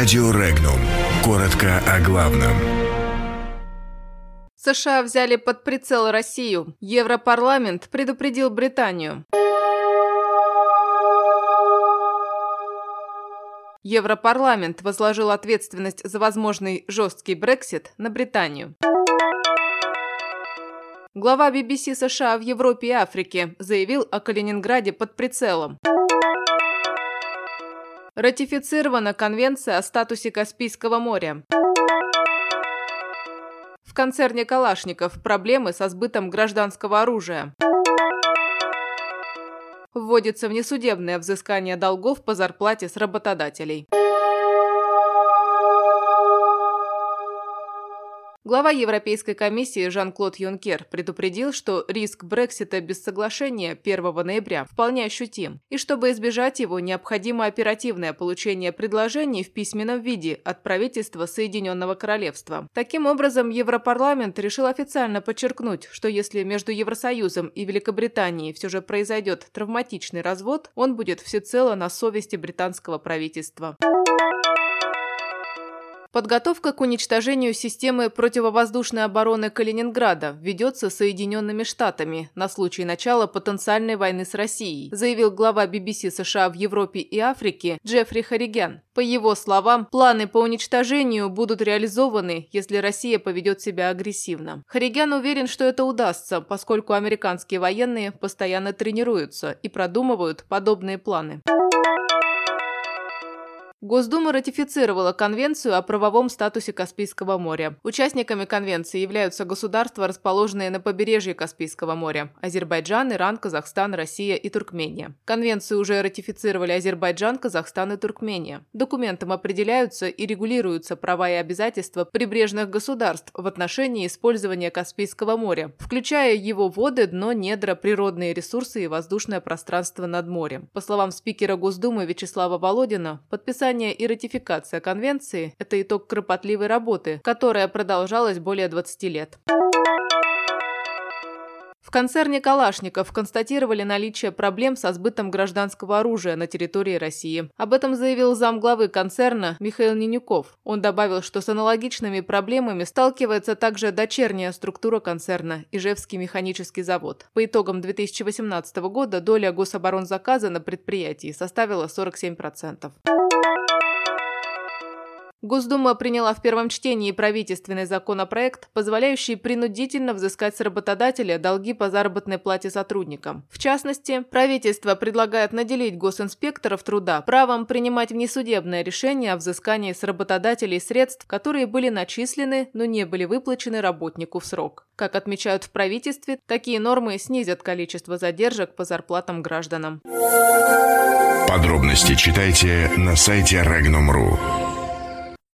Радио Регнум. Коротко о главном. США взяли под прицел Россию. Европарламент предупредил Британию. Европарламент возложил ответственность за возможный жесткий Брексит на Британию. Глава BBC США в Европе и Африке заявил о Калининграде под прицелом. Ратифицирована Конвенция о статусе Каспийского моря. В концерне Калашников проблемы со сбытом гражданского оружия. Вводится внесудебное взыскание долгов по зарплате с работодателей. Глава Европейской комиссии Жан-Клод Юнкер предупредил, что риск Брексита без соглашения 1 ноября вполне ощутим, и чтобы избежать его, необходимо оперативное получение предложений в письменном виде от правительства Соединенного Королевства. Таким образом, Европарламент решил официально подчеркнуть, что если между Евросоюзом и Великобританией все же произойдет травматичный развод, он будет всецело на совести британского правительства. Подготовка к уничтожению системы противовоздушной обороны Калининграда ведется Соединенными Штатами на случай начала потенциальной войны с Россией, заявил глава BBC США в Европе и Африке Джеффри Харригян. По его словам, планы по уничтожению будут реализованы, если Россия поведет себя агрессивно. Харригян уверен, что это удастся, поскольку американские военные постоянно тренируются и продумывают подобные планы. Госдума ратифицировала Конвенцию о правовом статусе Каспийского моря. Участниками конвенции являются государства, расположенные на побережье Каспийского моря – Азербайджан, Иран, Казахстан, Россия и Туркмения. Конвенцию уже ратифицировали Азербайджан, Казахстан и Туркмения. Документом определяются и регулируются права и обязательства прибрежных государств в отношении использования Каспийского моря, включая его воды, дно, недра, природные ресурсы и воздушное пространство над морем. По словам спикера Госдумы Вячеслава Володина, подписание Подписание и ратификация конвенции – это итог кропотливой работы, которая продолжалась более 20 лет. В концерне «Калашников» констатировали наличие проблем со сбытом гражданского оружия на территории России. Об этом заявил замглавы концерна Михаил Нинюков. Он добавил, что с аналогичными проблемами сталкивается также дочерняя структура концерна – Ижевский механический завод. По итогам 2018 года доля гособоронзаказа на предприятии составила 47%. Госдума приняла в первом чтении правительственный законопроект, позволяющий принудительно взыскать с работодателя долги по заработной плате сотрудникам. В частности, правительство предлагает наделить госинспекторов труда правом принимать внесудебное решение о взыскании с работодателей средств, которые были начислены, но не были выплачены работнику в срок. Как отмечают в правительстве, такие нормы снизят количество задержек по зарплатам гражданам. Подробности читайте на сайте Regnum.ru.